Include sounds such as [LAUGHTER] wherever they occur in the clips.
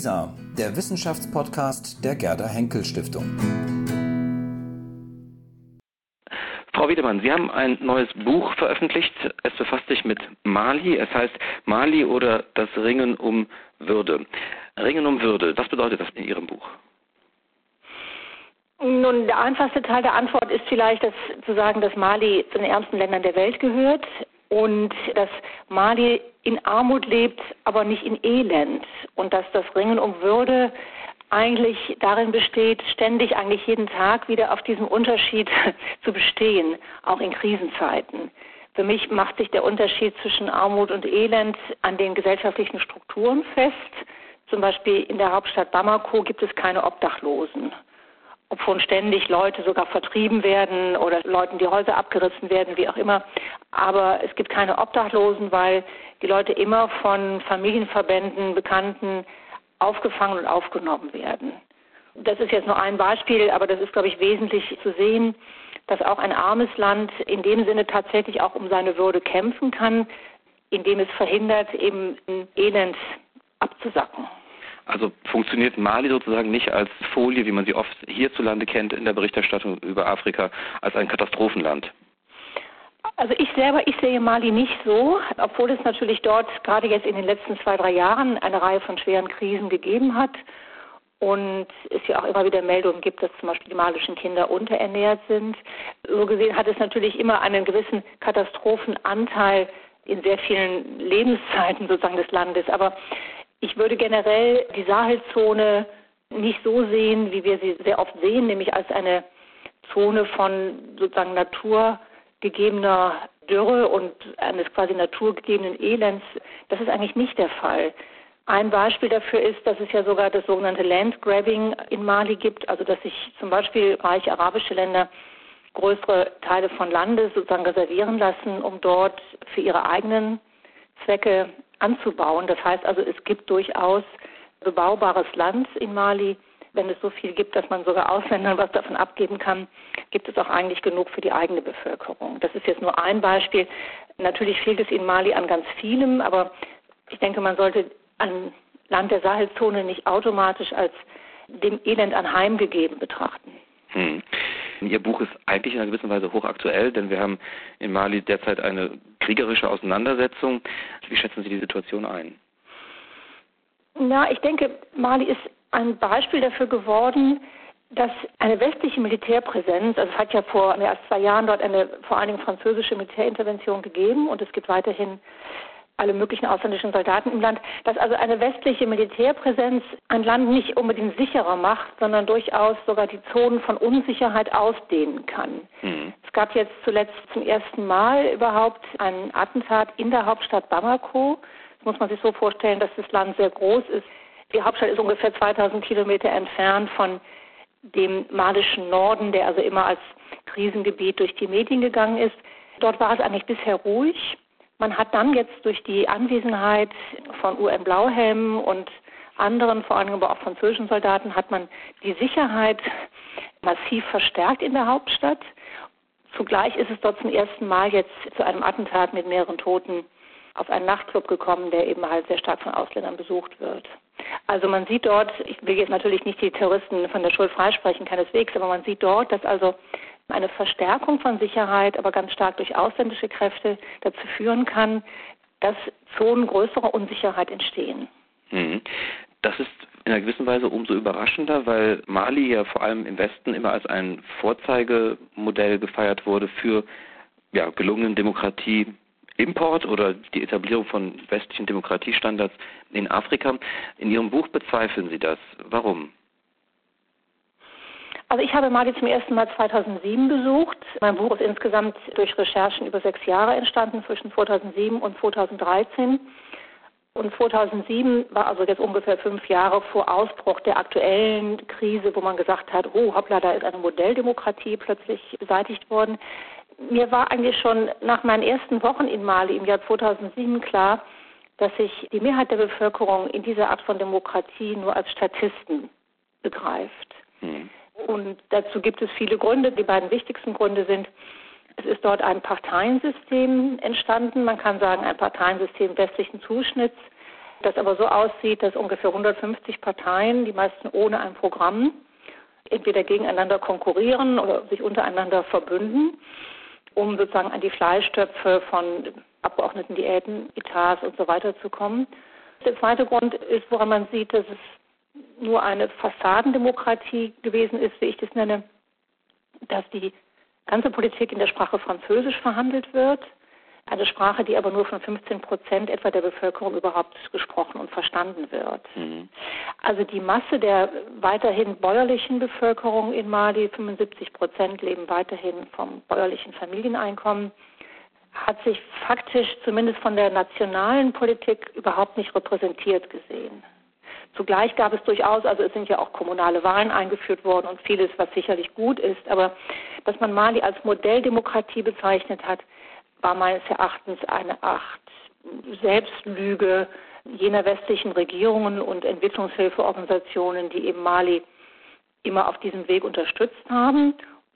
WISA, der Wissenschaftspodcast der Gerda Henkel Stiftung. Frau Wiedemann, Sie haben ein neues Buch veröffentlicht. Es befasst sich mit Mali. Es heißt Mali oder das Ringen um Würde. Ringen um Würde, was bedeutet das in Ihrem Buch? Nun, der einfachste Teil der Antwort ist vielleicht dass, zu sagen, dass Mali zu den ärmsten Ländern der Welt gehört und dass Mali in Armut lebt, aber nicht in Elend und dass das Ringen um Würde eigentlich darin besteht, ständig eigentlich jeden Tag wieder auf diesem Unterschied [LAUGHS] zu bestehen, auch in Krisenzeiten. Für mich macht sich der Unterschied zwischen Armut und Elend an den gesellschaftlichen Strukturen fest. Zum Beispiel in der Hauptstadt Bamako gibt es keine Obdachlosen obwohl ständig Leute sogar vertrieben werden oder Leuten die Häuser abgerissen werden, wie auch immer. Aber es gibt keine Obdachlosen, weil die Leute immer von Familienverbänden, Bekannten aufgefangen und aufgenommen werden. Das ist jetzt nur ein Beispiel, aber das ist, glaube ich, wesentlich zu sehen, dass auch ein armes Land in dem Sinne tatsächlich auch um seine Würde kämpfen kann, indem es verhindert, eben Elend abzusacken. Also funktioniert Mali sozusagen nicht als Folie, wie man sie oft hierzulande kennt in der Berichterstattung über Afrika, als ein Katastrophenland. Also ich selber, ich sehe Mali nicht so, obwohl es natürlich dort gerade jetzt in den letzten zwei, drei Jahren eine Reihe von schweren Krisen gegeben hat und es ja auch immer wieder Meldungen gibt, dass zum Beispiel die malischen Kinder unterernährt sind. So gesehen hat es natürlich immer einen gewissen Katastrophenanteil in sehr vielen Lebenszeiten sozusagen des Landes. Aber ich würde generell die Sahelzone nicht so sehen, wie wir sie sehr oft sehen, nämlich als eine Zone von sozusagen naturgegebener Dürre und eines quasi naturgegebenen Elends. Das ist eigentlich nicht der Fall. Ein Beispiel dafür ist, dass es ja sogar das sogenannte Landgrabbing in Mali gibt, also dass sich zum Beispiel reiche arabische Länder größere Teile von Landes sozusagen reservieren lassen, um dort für ihre eigenen Zwecke anzubauen. Das heißt also, es gibt durchaus bebaubares Land in Mali. Wenn es so viel gibt, dass man sogar Ausländern was davon abgeben kann, gibt es auch eigentlich genug für die eigene Bevölkerung. Das ist jetzt nur ein Beispiel. Natürlich fehlt es in Mali an ganz vielem, aber ich denke, man sollte ein Land der Sahelzone nicht automatisch als dem Elend anheimgegeben betrachten. Hm. Ihr Buch ist eigentlich in einer gewissen Weise hochaktuell, denn wir haben in Mali derzeit eine kriegerische Auseinandersetzung. Wie schätzen Sie die Situation ein? Na, ich denke, Mali ist ein Beispiel dafür geworden, dass eine westliche Militärpräsenz, also es hat ja vor mehr als zwei Jahren dort eine vor allen Dingen französische Militärintervention gegeben und es gibt weiterhin alle möglichen ausländischen Soldaten im Land, dass also eine westliche Militärpräsenz ein Land nicht unbedingt sicherer macht, sondern durchaus sogar die Zonen von Unsicherheit ausdehnen kann. Mhm. Es gab jetzt zuletzt zum ersten Mal überhaupt ein Attentat in der Hauptstadt Bamako. Das muss man sich so vorstellen, dass das Land sehr groß ist. Die Hauptstadt ist ungefähr 2000 Kilometer entfernt von dem malischen Norden, der also immer als Krisengebiet durch die Medien gegangen ist. Dort war es eigentlich bisher ruhig. Man hat dann jetzt durch die Anwesenheit von UN Blauhelmen und anderen, vor allem aber auch französischen Soldaten, hat man die Sicherheit massiv verstärkt in der Hauptstadt. Zugleich ist es dort zum ersten Mal jetzt zu einem Attentat mit mehreren Toten auf einen Nachtclub gekommen, der eben halt sehr stark von Ausländern besucht wird. Also man sieht dort, ich will jetzt natürlich nicht die Terroristen von der Schuld freisprechen, keineswegs, aber man sieht dort, dass also eine Verstärkung von Sicherheit, aber ganz stark durch ausländische Kräfte dazu führen kann, dass Zonen größerer Unsicherheit entstehen. Mhm. Das ist in einer gewissen Weise umso überraschender, weil Mali ja vor allem im Westen immer als ein Vorzeigemodell gefeiert wurde für ja, gelungenen Demokratie-Import oder die Etablierung von westlichen Demokratiestandards in Afrika. In Ihrem Buch bezweifeln Sie das. Warum? Also ich habe Mali zum ersten Mal 2007 besucht. Mein Buch ist insgesamt durch Recherchen über sechs Jahre entstanden, zwischen 2007 und 2013. Und 2007 war also jetzt ungefähr fünf Jahre vor Ausbruch der aktuellen Krise, wo man gesagt hat, oh hoppla, da ist eine Modelldemokratie plötzlich beseitigt worden. Mir war eigentlich schon nach meinen ersten Wochen in Mali im Jahr 2007 klar, dass sich die Mehrheit der Bevölkerung in dieser Art von Demokratie nur als Statisten begreift. Hm. Und dazu gibt es viele Gründe. Die beiden wichtigsten Gründe sind, es ist dort ein Parteiensystem entstanden. Man kann sagen, ein Parteiensystem westlichen Zuschnitts, das aber so aussieht, dass ungefähr 150 Parteien, die meisten ohne ein Programm, entweder gegeneinander konkurrieren oder sich untereinander verbünden, um sozusagen an die Fleischtöpfe von Abgeordnetendiäten, Etats und so weiter zu kommen. Der zweite Grund ist, woran man sieht, dass es nur eine Fassadendemokratie gewesen ist, wie ich das nenne, dass die ganze Politik in der Sprache Französisch verhandelt wird. Eine Sprache, die aber nur von 15 Prozent etwa der Bevölkerung überhaupt gesprochen und verstanden wird. Mhm. Also die Masse der weiterhin bäuerlichen Bevölkerung in Mali, 75 Prozent leben weiterhin vom bäuerlichen Familieneinkommen, hat sich faktisch zumindest von der nationalen Politik überhaupt nicht repräsentiert gesehen. Zugleich gab es durchaus, also es sind ja auch kommunale Wahlen eingeführt worden und vieles, was sicherlich gut ist, aber dass man Mali als Modelldemokratie bezeichnet hat, war meines Erachtens eine Art Selbstlüge jener westlichen Regierungen und Entwicklungshilfeorganisationen, die eben Mali immer auf diesem Weg unterstützt haben.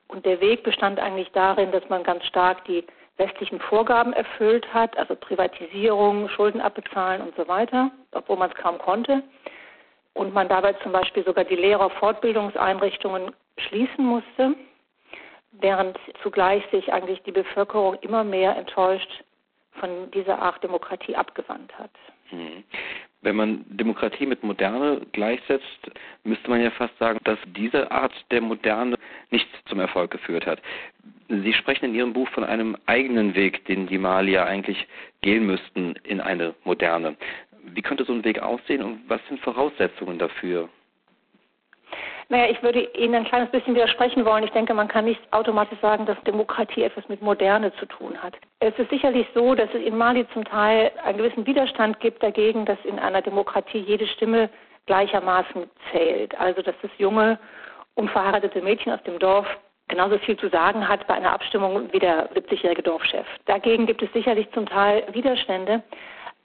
Und der Weg bestand eigentlich darin, dass man ganz stark die westlichen Vorgaben erfüllt hat, also Privatisierung, Schulden abbezahlen und so weiter, obwohl man es kaum konnte. Und man dabei zum Beispiel sogar die Lehrerfortbildungseinrichtungen schließen musste während zugleich sich eigentlich die Bevölkerung immer mehr enttäuscht von dieser Art Demokratie abgewandt hat. Mhm. Wenn man Demokratie mit Moderne gleichsetzt, müsste man ja fast sagen, dass diese Art der Moderne nicht zum Erfolg geführt hat. Sie sprechen in Ihrem Buch von einem eigenen Weg, den die Malier eigentlich gehen müssten in eine Moderne. Wie könnte so ein Weg aussehen und was sind Voraussetzungen dafür? Naja, ich würde Ihnen ein kleines bisschen widersprechen wollen. Ich denke, man kann nicht automatisch sagen, dass Demokratie etwas mit Moderne zu tun hat. Es ist sicherlich so, dass es in Mali zum Teil einen gewissen Widerstand gibt dagegen, dass in einer Demokratie jede Stimme gleichermaßen zählt. Also, dass das junge, unverheiratete Mädchen aus dem Dorf genauso viel zu sagen hat bei einer Abstimmung wie der 70-jährige Dorfchef. Dagegen gibt es sicherlich zum Teil Widerstände.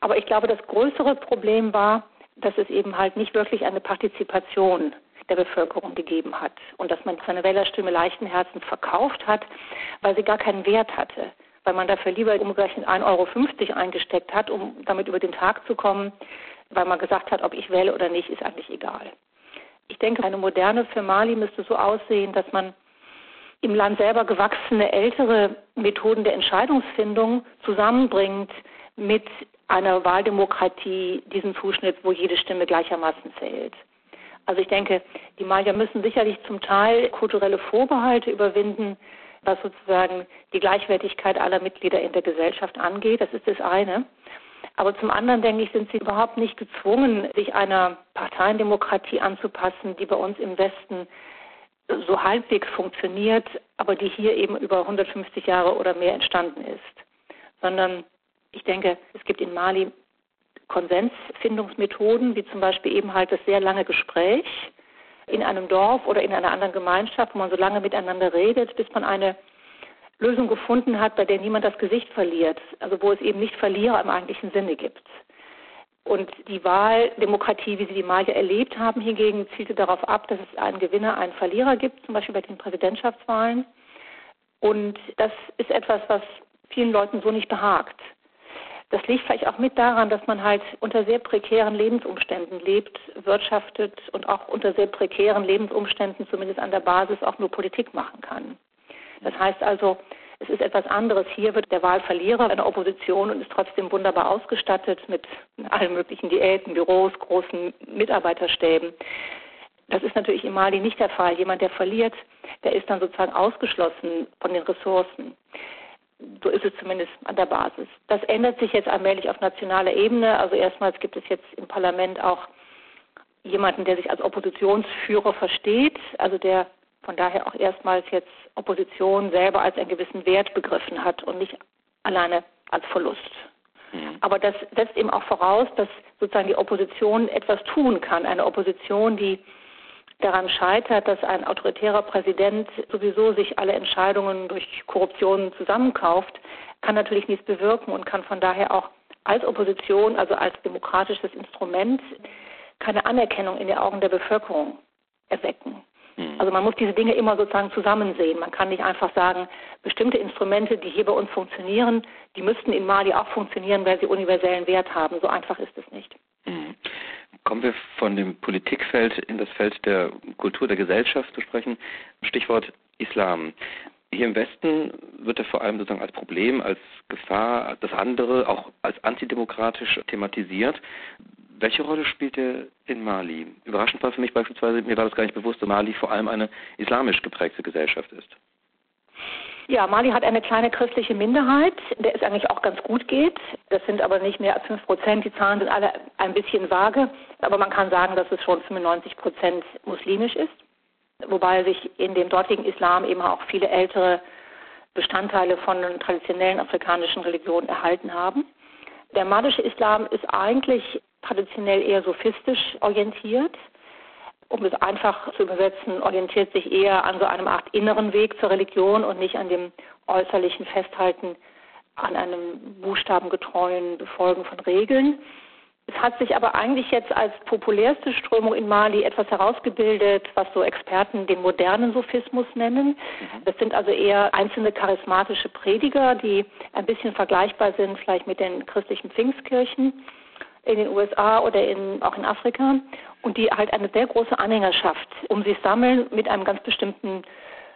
Aber ich glaube, das größere Problem war, dass es eben halt nicht wirklich eine Partizipation der Bevölkerung gegeben hat und dass man seine Wählerstimme leichten Herzens verkauft hat, weil sie gar keinen Wert hatte, weil man dafür lieber umgerechnet 1,50 Euro eingesteckt hat, um damit über den Tag zu kommen, weil man gesagt hat, ob ich wähle oder nicht, ist eigentlich egal. Ich denke, eine moderne für Mali müsste so aussehen, dass man im Land selber gewachsene ältere Methoden der Entscheidungsfindung zusammenbringt mit einer Wahldemokratie, diesen Zuschnitt, wo jede Stimme gleichermaßen zählt. Also ich denke, die Malier müssen sicherlich zum Teil kulturelle Vorbehalte überwinden, was sozusagen die Gleichwertigkeit aller Mitglieder in der Gesellschaft angeht. Das ist das eine. Aber zum anderen, denke ich, sind sie überhaupt nicht gezwungen, sich einer Parteiendemokratie anzupassen, die bei uns im Westen so halbwegs funktioniert, aber die hier eben über 150 Jahre oder mehr entstanden ist. Sondern ich denke, es gibt in Mali Konsensfindungsmethoden, wie zum Beispiel eben halt das sehr lange Gespräch in einem Dorf oder in einer anderen Gemeinschaft, wo man so lange miteinander redet, bis man eine Lösung gefunden hat, bei der niemand das Gesicht verliert, also wo es eben nicht Verlierer im eigentlichen Sinne gibt. Und die Wahldemokratie, wie sie die Malier erlebt haben, hingegen zielte darauf ab, dass es einen Gewinner, einen Verlierer gibt, zum Beispiel bei den Präsidentschaftswahlen. Und das ist etwas, was vielen Leuten so nicht behagt. Das liegt vielleicht auch mit daran, dass man halt unter sehr prekären Lebensumständen lebt, wirtschaftet und auch unter sehr prekären Lebensumständen zumindest an der Basis auch nur Politik machen kann. Das heißt also, es ist etwas anderes. Hier wird der Wahlverlierer einer Opposition und ist trotzdem wunderbar ausgestattet mit allen möglichen Diäten, Büros, großen Mitarbeiterstäben. Das ist natürlich im Mali nicht der Fall. Jemand, der verliert, der ist dann sozusagen ausgeschlossen von den Ressourcen. So ist es zumindest an der Basis. Das ändert sich jetzt allmählich auf nationaler Ebene. Also erstmals gibt es jetzt im Parlament auch jemanden, der sich als Oppositionsführer versteht, also der von daher auch erstmals jetzt Opposition selber als einen gewissen Wert begriffen hat und nicht alleine als Verlust. Mhm. Aber das setzt eben auch voraus, dass sozusagen die Opposition etwas tun kann. Eine Opposition, die daran scheitert, dass ein autoritärer Präsident sowieso sich alle Entscheidungen durch Korruption zusammenkauft, kann natürlich nichts bewirken und kann von daher auch als Opposition, also als demokratisches Instrument, keine Anerkennung in den Augen der Bevölkerung erwecken. Hm. Also man muss diese Dinge immer sozusagen zusammen sehen. Man kann nicht einfach sagen, bestimmte Instrumente, die hier bei uns funktionieren, die müssten in Mali auch funktionieren, weil sie universellen Wert haben. So einfach ist es nicht. Kommen wir von dem Politikfeld in das Feld der Kultur, der Gesellschaft zu sprechen. Stichwort Islam. Hier im Westen wird er vor allem sozusagen als Problem, als Gefahr, das andere auch als antidemokratisch thematisiert. Welche Rolle spielt er in Mali? Überraschend war für mich beispielsweise, mir war das gar nicht bewusst, dass Mali vor allem eine islamisch geprägte Gesellschaft ist. Ja, Mali hat eine kleine christliche Minderheit, der es eigentlich auch ganz gut geht. Das sind aber nicht mehr als fünf Prozent. Die Zahlen sind alle ein bisschen vage, aber man kann sagen, dass es schon 95 Prozent muslimisch ist, wobei sich in dem dortigen Islam eben auch viele ältere Bestandteile von traditionellen afrikanischen Religionen erhalten haben. Der malische Islam ist eigentlich traditionell eher sophistisch orientiert. Um es einfach zu übersetzen, orientiert sich eher an so einem Art inneren Weg zur Religion und nicht an dem äußerlichen Festhalten an einem buchstabengetreuen Befolgen von Regeln. Es hat sich aber eigentlich jetzt als populärste Strömung in Mali etwas herausgebildet, was so Experten den modernen Sophismus nennen. Mhm. Das sind also eher einzelne charismatische Prediger, die ein bisschen vergleichbar sind vielleicht mit den christlichen Pfingstkirchen in den USA oder in, auch in Afrika und die halt eine sehr große Anhängerschaft um sich sammeln mit einem ganz bestimmten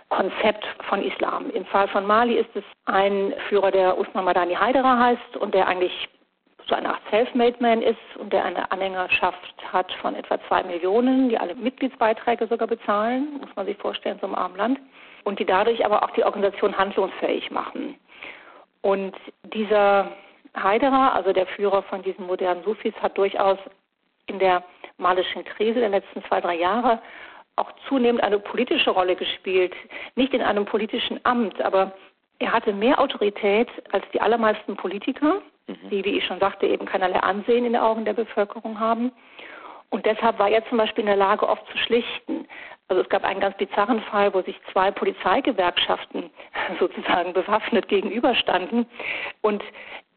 Konzept von Islam. Im Fall von Mali ist es ein Führer, der Usman Madani Haidara heißt und der eigentlich so eine Art Self-Made-Man ist und der eine Anhängerschaft hat von etwa zwei Millionen, die alle Mitgliedsbeiträge sogar bezahlen, muss man sich vorstellen, so einem armen Land, und die dadurch aber auch die Organisation handlungsfähig machen. Und dieser Haiderer, also der Führer von diesen modernen Sufis, hat durchaus in der malischen Krise der letzten zwei, drei Jahre auch zunehmend eine politische Rolle gespielt. Nicht in einem politischen Amt, aber er hatte mehr Autorität als die allermeisten Politiker, mhm. die, wie ich schon sagte, eben keinerlei Ansehen in den Augen der Bevölkerung haben. Und deshalb war er zum Beispiel in der Lage, oft zu schlichten. Also es gab einen ganz bizarren Fall, wo sich zwei Polizeigewerkschaften [LAUGHS] sozusagen bewaffnet gegenüberstanden. Und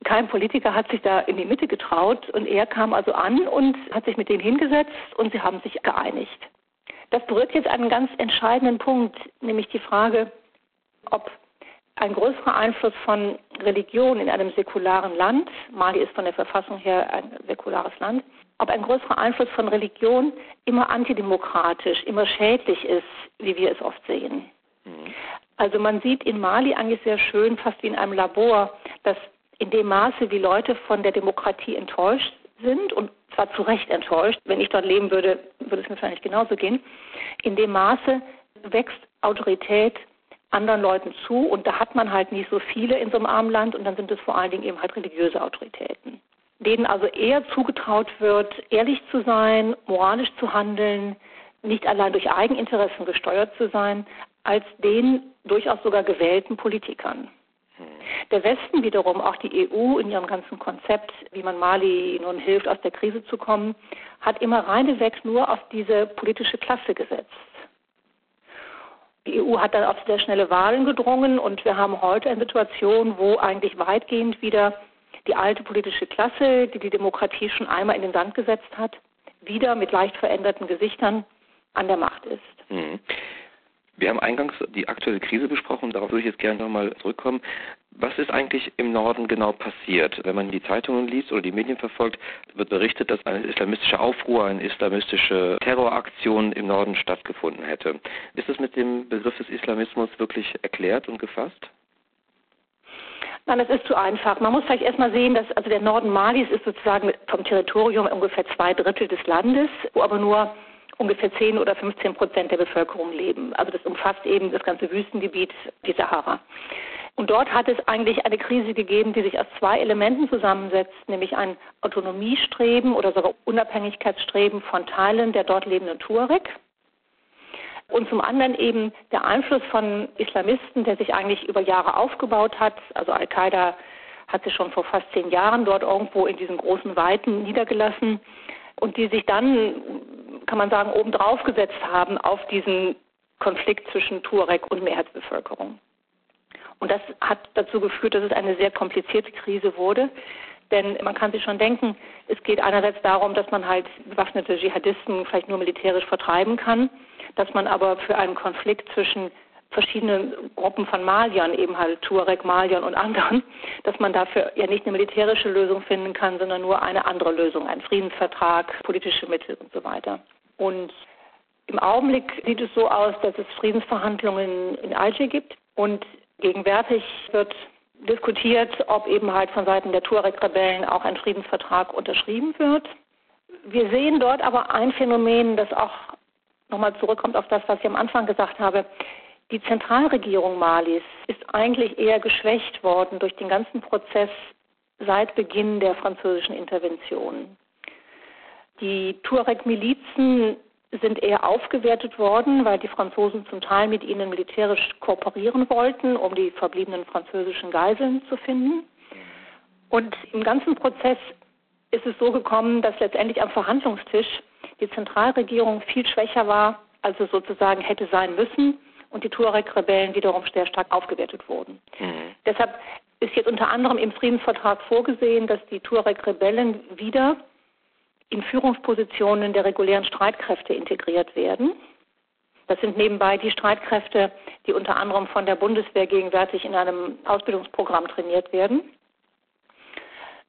kein Politiker hat sich da in die Mitte getraut und er kam also an und hat sich mit denen hingesetzt und sie haben sich geeinigt. Das berührt jetzt einen ganz entscheidenden Punkt, nämlich die Frage, ob ein größerer Einfluss von Religion in einem säkularen Land, Mali ist von der Verfassung her ein säkulares Land, ob ein größerer Einfluss von Religion immer antidemokratisch, immer schädlich ist, wie wir es oft sehen. Mhm. Also man sieht in Mali eigentlich sehr schön, fast wie in einem Labor, dass in dem Maße, wie Leute von der Demokratie enttäuscht sind und zwar zu Recht enttäuscht, wenn ich dort leben würde, würde es mir wahrscheinlich genauso gehen, in dem Maße wächst Autorität anderen Leuten zu und da hat man halt nicht so viele in so einem armen Land und dann sind es vor allen Dingen eben halt religiöse Autoritäten, denen also eher zugetraut wird, ehrlich zu sein, moralisch zu handeln, nicht allein durch Eigeninteressen gesteuert zu sein, als den durchaus sogar gewählten Politikern. Der Westen wiederum, auch die EU in ihrem ganzen Konzept, wie man Mali nun hilft, aus der Krise zu kommen, hat immer reineweg nur auf diese politische Klasse gesetzt. Die EU hat dann auf sehr schnelle Wahlen gedrungen und wir haben heute eine Situation, wo eigentlich weitgehend wieder die alte politische Klasse, die die Demokratie schon einmal in den Sand gesetzt hat, wieder mit leicht veränderten Gesichtern an der Macht ist. Mhm. Wir haben eingangs die aktuelle Krise besprochen, darauf würde ich jetzt gerne nochmal zurückkommen. Was ist eigentlich im Norden genau passiert? Wenn man die Zeitungen liest oder die Medien verfolgt, wird berichtet, dass eine islamistische Aufruhr, eine islamistische Terroraktion im Norden stattgefunden hätte. Ist es mit dem Begriff des Islamismus wirklich erklärt und gefasst? Nein, das ist zu einfach. Man muss vielleicht erstmal sehen, dass also der Norden Malis ist sozusagen vom Territorium ungefähr zwei Drittel des Landes, wo aber nur ungefähr 10 oder 15 Prozent der Bevölkerung leben. Also das umfasst eben das ganze Wüstengebiet, die Sahara. Und dort hat es eigentlich eine Krise gegeben, die sich aus zwei Elementen zusammensetzt, nämlich ein Autonomiestreben oder sogar Unabhängigkeitsstreben von Teilen der dort lebenden Tuareg. Und zum anderen eben der Einfluss von Islamisten, der sich eigentlich über Jahre aufgebaut hat. Also Al-Qaida hat sich schon vor fast zehn Jahren dort irgendwo in diesen großen Weiten niedergelassen und die sich dann, kann man sagen, obendrauf gesetzt haben auf diesen Konflikt zwischen Tuareg und Mehrheitsbevölkerung. Und das hat dazu geführt, dass es eine sehr komplizierte Krise wurde. Denn man kann sich schon denken, es geht einerseits darum, dass man halt bewaffnete Dschihadisten vielleicht nur militärisch vertreiben kann, dass man aber für einen Konflikt zwischen verschiedene Gruppen von Maliern, eben halt Tuareg, Maliern und anderen, [LAUGHS] dass man dafür ja nicht eine militärische Lösung finden kann, sondern nur eine andere Lösung, einen Friedensvertrag, politische Mittel und so weiter. Und im Augenblick sieht es so aus, dass es Friedensverhandlungen in Alger gibt und gegenwärtig wird diskutiert, ob eben halt von Seiten der Tuareg-Rebellen auch ein Friedensvertrag unterschrieben wird. Wir sehen dort aber ein Phänomen, das auch nochmal zurückkommt auf das, was ich am Anfang gesagt habe. Die Zentralregierung Malis ist eigentlich eher geschwächt worden durch den ganzen Prozess seit Beginn der französischen Intervention. Die Tuareg-Milizen sind eher aufgewertet worden, weil die Franzosen zum Teil mit ihnen militärisch kooperieren wollten, um die verbliebenen französischen Geiseln zu finden. Und im ganzen Prozess ist es so gekommen, dass letztendlich am Verhandlungstisch die Zentralregierung viel schwächer war, als es sozusagen hätte sein müssen und die Tuareg-Rebellen wiederum sehr stark aufgewertet wurden. Mhm. Deshalb ist jetzt unter anderem im Friedensvertrag vorgesehen, dass die Tuareg-Rebellen wieder in Führungspositionen der regulären Streitkräfte integriert werden. Das sind nebenbei die Streitkräfte, die unter anderem von der Bundeswehr gegenwärtig in einem Ausbildungsprogramm trainiert werden.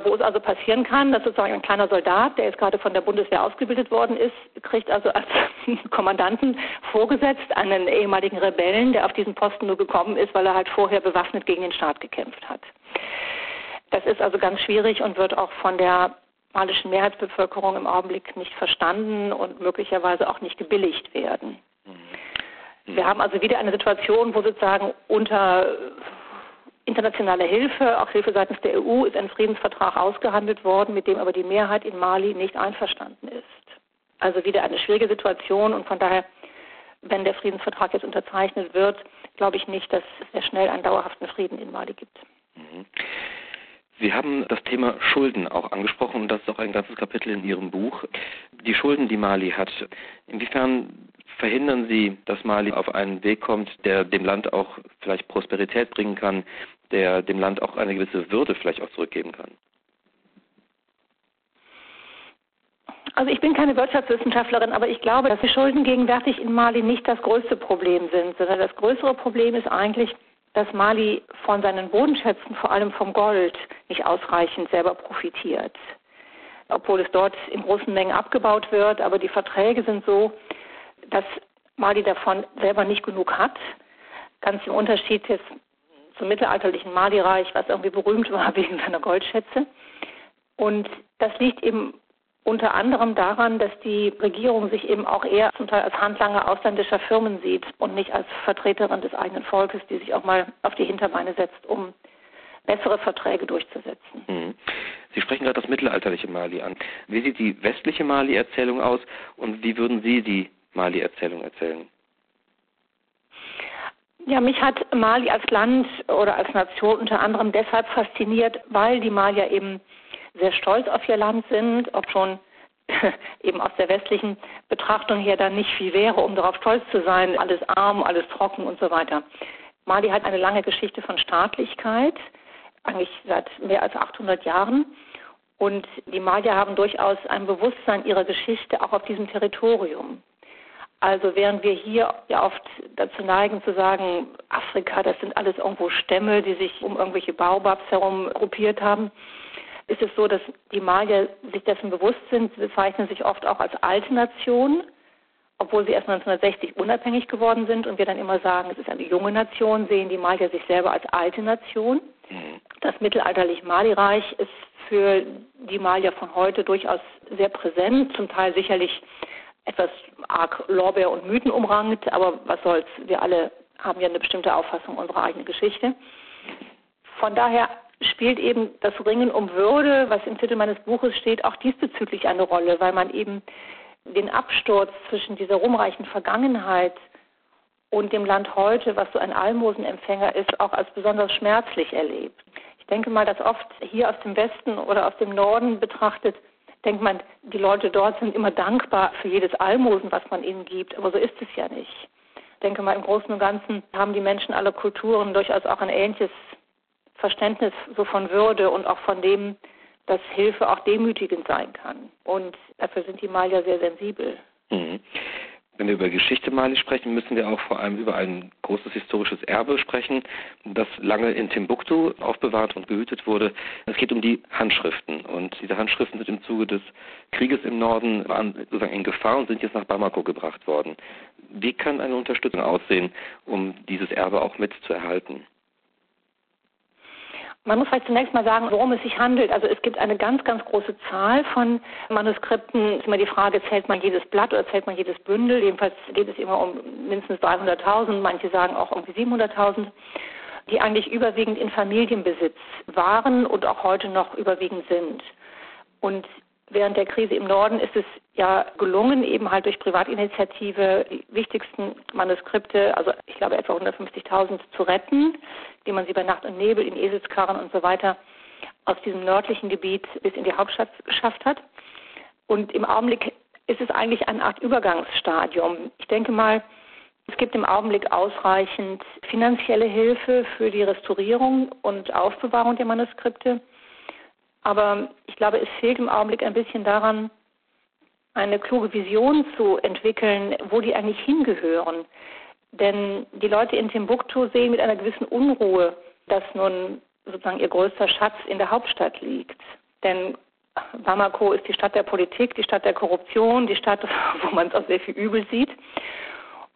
Wo es also passieren kann, dass sozusagen ein kleiner Soldat, der jetzt gerade von der Bundeswehr ausgebildet worden ist, kriegt also als [LAUGHS] Kommandanten vorgesetzt einen ehemaligen Rebellen, der auf diesen Posten nur gekommen ist, weil er halt vorher bewaffnet gegen den Staat gekämpft hat. Das ist also ganz schwierig und wird auch von der malischen Mehrheitsbevölkerung im Augenblick nicht verstanden und möglicherweise auch nicht gebilligt werden. Mhm. Wir haben also wieder eine Situation, wo sozusagen unter internationale Hilfe, auch Hilfe seitens der EU, ist ein Friedensvertrag ausgehandelt worden, mit dem aber die Mehrheit in Mali nicht einverstanden ist. Also wieder eine schwierige Situation und von daher, wenn der Friedensvertrag jetzt unterzeichnet wird, glaube ich nicht, dass es sehr schnell einen dauerhaften Frieden in Mali gibt. Mhm. Sie haben das Thema Schulden auch angesprochen und das ist auch ein ganzes Kapitel in Ihrem Buch. Die Schulden, die Mali hat, inwiefern verhindern Sie, dass Mali auf einen Weg kommt, der dem Land auch vielleicht Prosperität bringen kann, der dem Land auch eine gewisse Würde vielleicht auch zurückgeben kann? Also ich bin keine Wirtschaftswissenschaftlerin, aber ich glaube, dass die Schulden gegenwärtig in Mali nicht das größte Problem sind, sondern das größere Problem ist eigentlich, dass Mali von seinen Bodenschätzen, vor allem vom Gold, nicht ausreichend selber profitiert. Obwohl es dort in großen Mengen abgebaut wird, aber die Verträge sind so, dass Mali davon selber nicht genug hat. Ganz im Unterschied jetzt zum mittelalterlichen Mali-Reich, was irgendwie berühmt war [LAUGHS] wegen seiner Goldschätze. Und das liegt eben unter anderem daran, dass die Regierung sich eben auch eher zum Teil als Handlanger ausländischer Firmen sieht und nicht als Vertreterin des eigenen Volkes, die sich auch mal auf die Hinterbeine setzt, um bessere Verträge durchzusetzen. Mhm. Sie sprechen gerade das mittelalterliche Mali an. Wie sieht die westliche Mali-Erzählung aus und wie würden Sie die Mali-Erzählung erzählen? Ja, mich hat Mali als Land oder als Nation unter anderem deshalb fasziniert, weil die Malier eben sehr stolz auf ihr Land sind, ob schon [CLEARS THROAT] eben aus der westlichen Betrachtung her dann nicht viel wäre, um darauf stolz zu sein, alles arm, alles trocken und so weiter. Mali hat eine lange Geschichte von Staatlichkeit, eigentlich seit mehr als 800 Jahren. Und die Malier haben durchaus ein Bewusstsein ihrer Geschichte auch auf diesem Territorium. Also während wir hier ja oft dazu neigen zu sagen, Afrika, das sind alles irgendwo Stämme, die sich um irgendwelche Baobabs herum gruppiert haben, ist es so, dass die Malier sich dessen bewusst sind. Sie bezeichnen sich oft auch als alte Nation, obwohl sie erst 1960 unabhängig geworden sind und wir dann immer sagen, es ist eine junge Nation, sehen die Malier sich selber als alte Nation. Mhm. Das mittelalterliche Mali-Reich ist für die Malier von heute durchaus sehr präsent, zum Teil sicherlich etwas arg Lorbeer und Mythen umrankt, aber was soll's, wir alle haben ja eine bestimmte Auffassung unserer eigenen Geschichte. Von daher spielt eben das Ringen um Würde, was im Titel meines Buches steht, auch diesbezüglich eine Rolle, weil man eben den Absturz zwischen dieser ruhmreichen Vergangenheit und dem Land heute, was so ein Almosenempfänger ist, auch als besonders schmerzlich erlebt. Ich denke mal, dass oft hier aus dem Westen oder aus dem Norden betrachtet denkt man, die Leute dort sind immer dankbar für jedes Almosen, was man ihnen gibt. Aber so ist es ja nicht. Ich denke mal, im Großen und Ganzen haben die Menschen aller Kulturen durchaus auch ein ähnliches Verständnis so von Würde und auch von dem, dass Hilfe auch demütigend sein kann. Und dafür sind die Malier sehr sensibel. Mhm. Wenn wir über Geschichte Mali sprechen, müssen wir auch vor allem über ein großes historisches Erbe sprechen, das lange in Timbuktu aufbewahrt und gehütet wurde. Es geht um die Handschriften und diese Handschriften sind im Zuge des Krieges im Norden waren sozusagen in Gefahr und sind jetzt nach Bamako gebracht worden. Wie kann eine Unterstützung aussehen, um dieses Erbe auch mitzuerhalten? Man muss vielleicht zunächst mal sagen, worum es sich handelt. Also es gibt eine ganz, ganz große Zahl von Manuskripten. Es ist immer die Frage, zählt man jedes Blatt oder zählt man jedes Bündel? Jedenfalls geht es immer um mindestens 300.000, manche sagen auch irgendwie 700.000, die eigentlich überwiegend in Familienbesitz waren und auch heute noch überwiegend sind. Und während der Krise im Norden ist es ja gelungen, eben halt durch Privatinitiative die wichtigsten Manuskripte, also ich glaube etwa 150.000 zu retten, wie man sie bei Nacht und Nebel in Eselskarren und so weiter aus diesem nördlichen Gebiet bis in die Hauptstadt geschafft hat. Und im Augenblick ist es eigentlich eine Art Übergangsstadium. Ich denke mal, es gibt im Augenblick ausreichend finanzielle Hilfe für die Restaurierung und Aufbewahrung der Manuskripte. Aber ich glaube, es fehlt im Augenblick ein bisschen daran, eine kluge Vision zu entwickeln, wo die eigentlich hingehören. Denn die Leute in Timbuktu sehen mit einer gewissen Unruhe, dass nun sozusagen ihr größter Schatz in der Hauptstadt liegt. Denn Bamako ist die Stadt der Politik, die Stadt der Korruption, die Stadt, [LAUGHS] wo man es auch sehr viel übel sieht.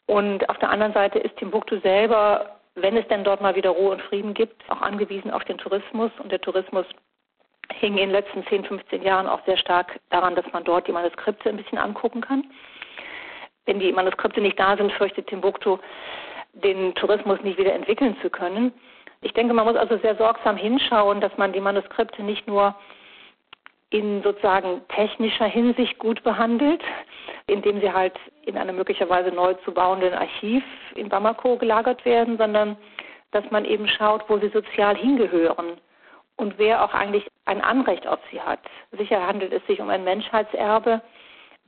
Und auf der anderen Seite ist Timbuktu selber, wenn es denn dort mal wieder Ruhe und Frieden gibt, auch angewiesen auf den Tourismus. Und der Tourismus hing in den letzten 10, 15 Jahren auch sehr stark daran, dass man dort die Manuskripte ein bisschen angucken kann. Wenn die Manuskripte nicht da sind, fürchtet Timbuktu, den Tourismus nicht wieder entwickeln zu können. Ich denke, man muss also sehr sorgsam hinschauen, dass man die Manuskripte nicht nur in sozusagen technischer Hinsicht gut behandelt, indem sie halt in einem möglicherweise neu zu bauenden Archiv in Bamako gelagert werden, sondern dass man eben schaut, wo sie sozial hingehören und wer auch eigentlich ein Anrecht auf sie hat. Sicher handelt es sich um ein Menschheitserbe,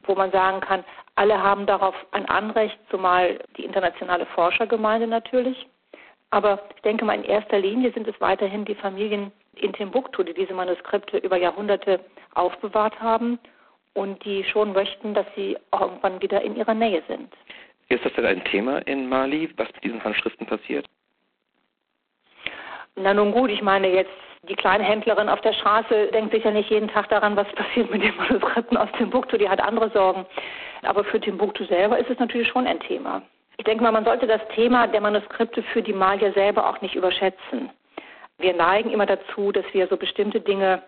wo man sagen kann, alle haben darauf ein Anrecht, zumal die internationale Forschergemeinde natürlich. Aber ich denke mal, in erster Linie sind es weiterhin die Familien in Timbuktu, die diese Manuskripte über Jahrhunderte aufbewahrt haben und die schon möchten, dass sie irgendwann wieder in ihrer Nähe sind. Ist das denn ein Thema in Mali, was mit diesen Handschriften passiert? Na nun gut, ich meine jetzt die kleine Händlerin auf der Straße denkt sicher nicht jeden Tag daran, was passiert mit den Manuskripten aus Timbuktu, die hat andere Sorgen. Aber für Timbuktu selber ist es natürlich schon ein Thema. Ich denke mal, man sollte das Thema der Manuskripte für die Malier selber auch nicht überschätzen. Wir neigen immer dazu, dass wir so bestimmte Dinge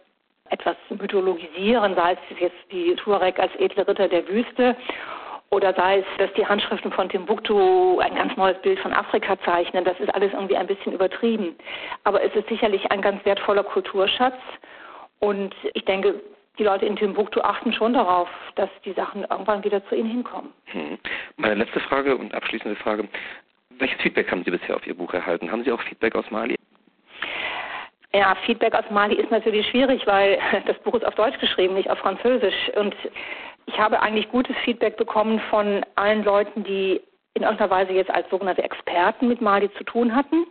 etwas mythologisieren, sei es jetzt die Tuareg als edle Ritter der Wüste oder sei es, dass die Handschriften von Timbuktu ein ganz neues Bild von Afrika zeichnen. Das ist alles irgendwie ein bisschen übertrieben. Aber es ist sicherlich ein ganz wertvoller Kulturschatz. Und ich denke, die Leute in Timbuktu achten schon darauf, dass die Sachen irgendwann wieder zu ihnen hinkommen. Hm. Meine letzte Frage und abschließende Frage. Welches Feedback haben Sie bisher auf Ihr Buch erhalten? Haben Sie auch Feedback aus Mali? Ja, Feedback aus Mali ist natürlich schwierig, weil das Buch ist auf Deutsch geschrieben, nicht auf Französisch. Und ich habe eigentlich gutes Feedback bekommen von allen Leuten, die in irgendeiner Weise jetzt als sogenannte Experten mit Mali zu tun hatten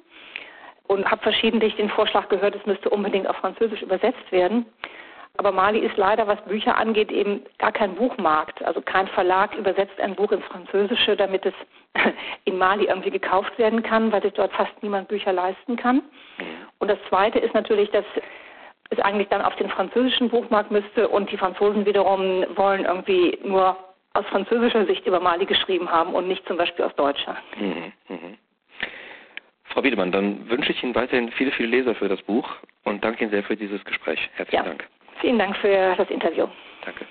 und habe verschiedentlich den Vorschlag gehört, es müsste unbedingt auf Französisch übersetzt werden. Aber Mali ist leider, was Bücher angeht, eben gar kein Buchmarkt. Also kein Verlag übersetzt ein Buch ins Französische, damit es [LAUGHS] in Mali irgendwie gekauft werden kann, weil sich dort fast niemand Bücher leisten kann. Und das Zweite ist natürlich, dass es eigentlich dann auf den französischen Buchmarkt müsste und die Franzosen wiederum wollen irgendwie nur aus französischer Sicht über Mali geschrieben haben und nicht zum Beispiel aus deutscher. Mhm, mh. Frau Wiedemann, dann wünsche ich Ihnen weiterhin viele, viele Leser für das Buch und danke Ihnen sehr für dieses Gespräch. Herzlichen ja. Dank. Vielen Dank für das Interview. Danke.